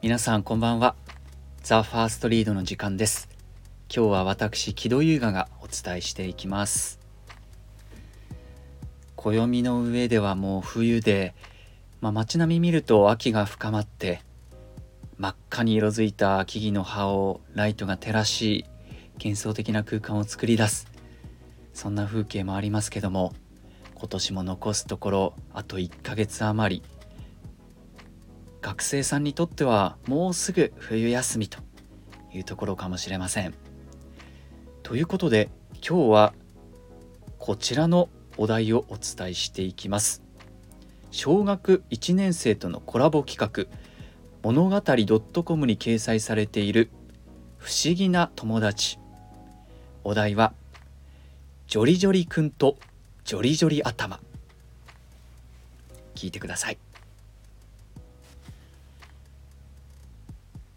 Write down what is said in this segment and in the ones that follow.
皆さんこんばんは。ザ・ファーストリードの時間です。今日は私木戸優雅がお伝えしていきます。暦の上ではもう冬で、まあ、街並み見ると秋が深まって真っ赤に色づいた木々の葉をライトが照らし幻想的な空間を作り出す。そんな風景もありますけども今年も残すところあと1ヶ月余り学生さんにとってはもうすぐ冬休みというところかもしれません。ということで今日はこちらのお題をお伝えしていきます。小学1年生とのコラボ企画物語 .com に掲載されている不思議な友達お題はジョリジョリくんとジョリジョリ頭。聞いてください。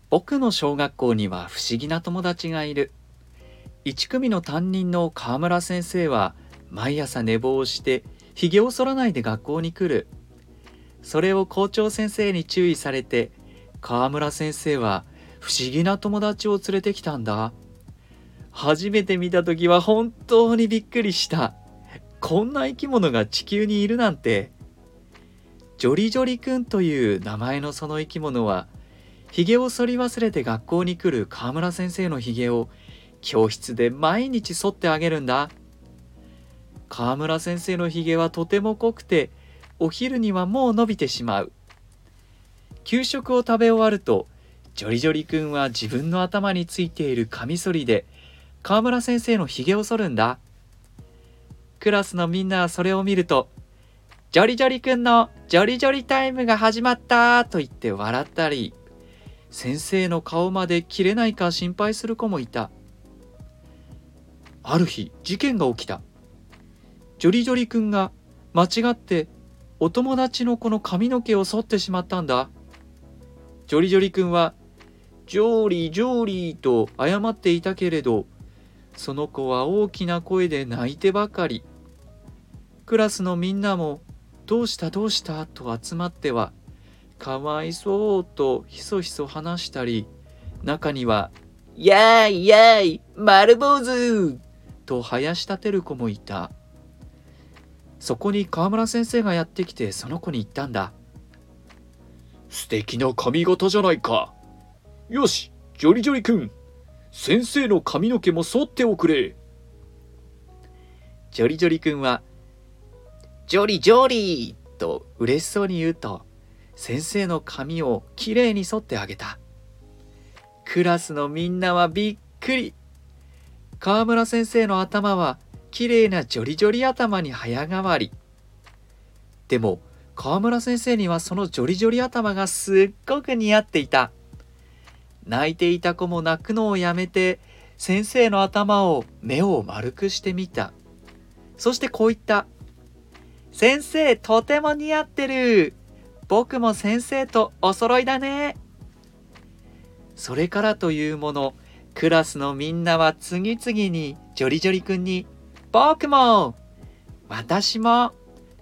僕の小学校には不思議な友達がいる。1組の担任の川村先生は毎朝寝坊してひげを剃らないで学校に来る。それを校長先生に注意されて川村先生は不思議な友達を連れてきたんだ。初めて見た時は本当にびっくりした。こんな生き物が地球にいるなんてジョリジョリくんという名前のその生き物はひげを剃り忘れて学校に来る河村先生のひげを教室で毎日剃ってあげるんだ。河村先生のひげはとても濃くてお昼にはもう伸びてしまう。給食を食べ終わるとジョリジョリくんは自分の頭についているカミソリで河村先生のひげを剃るんだ。クラスのみんなはそれを見るとジョリジョリくんのジョリジョリタイムが始まったと言って笑ったり先生の顔まで切れないか心配する子もいた。ある日事件が起きた。ジョリジョリ君が間違ってお友達の子の髪の毛を剃ってしまったんだ。ジョリジョリ君はジョーリージョーリーと謝っていたけれどその子は大きな声で泣いてばかり。クラスのみんなもどうしたどうしたと集まってはかわいそうとひそひそ話したり、中には、やーいやーい、丸坊主と生やし立てる子もいた。そこに河村先生がやってきてその子に言ったんだ。素敵な髪型じゃないか。よし、ジョリジョリ君。先生の髪の毛も剃っておくれ。ジョリジョリ君は、ジョリジョリと嬉しそうに言うと、先生の髪をきれいに剃ってあげた。クラスのみんなはびっくり。川村先生の頭はきれいなジョリジョリ頭に早変わり。でも川村先生にはそのジョリジョリ頭がすっごく似合っていた。泣いていた子も泣くのをやめて先生の頭を目を丸くしてみた。そしてこう言った「先生とても似合ってる僕も先生とお揃いだね。それからというもの、クラスのみんなは次々にジョリジョリ君に、僕も私も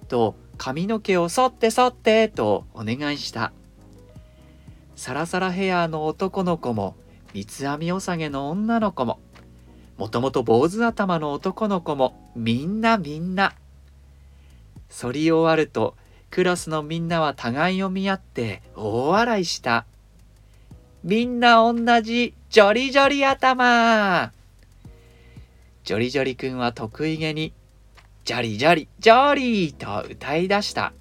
と髪の毛を剃って剃ってとお願いした。サラサラヘアの男の子も、三つ編みおさげの女の子も、もともと坊主頭の男の子も、みんなみんな。剃り終わると、クラスのみんなは互いを見合って大笑いした。みんな同じジョリジョリ頭ジョリジョリくんは得意げにジョリジョリジョリーと歌い出した。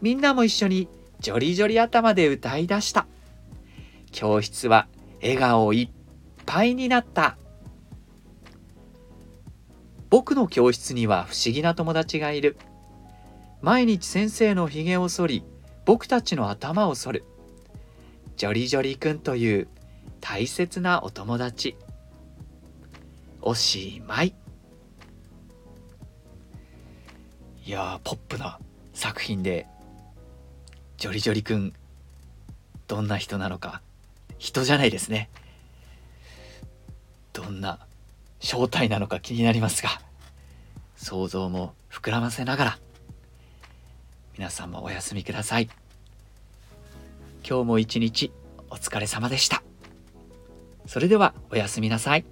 みんなも一緒にジョリジョリ頭で歌い出した。教室は笑顔いっぱいになった。僕の教室には不思議な友達がいる。毎日先生のひげを剃り僕たちの頭を剃る。ジョリジョリくんという大切なお友達。おしまい。いやポップな作品でジョリジョリくんどんな人なのか人じゃないですね。どんな正体なのか気になりますが想像も膨らませながら。皆さんもお休みください。今日も一日お疲れ様でした。それではおやすみなさい。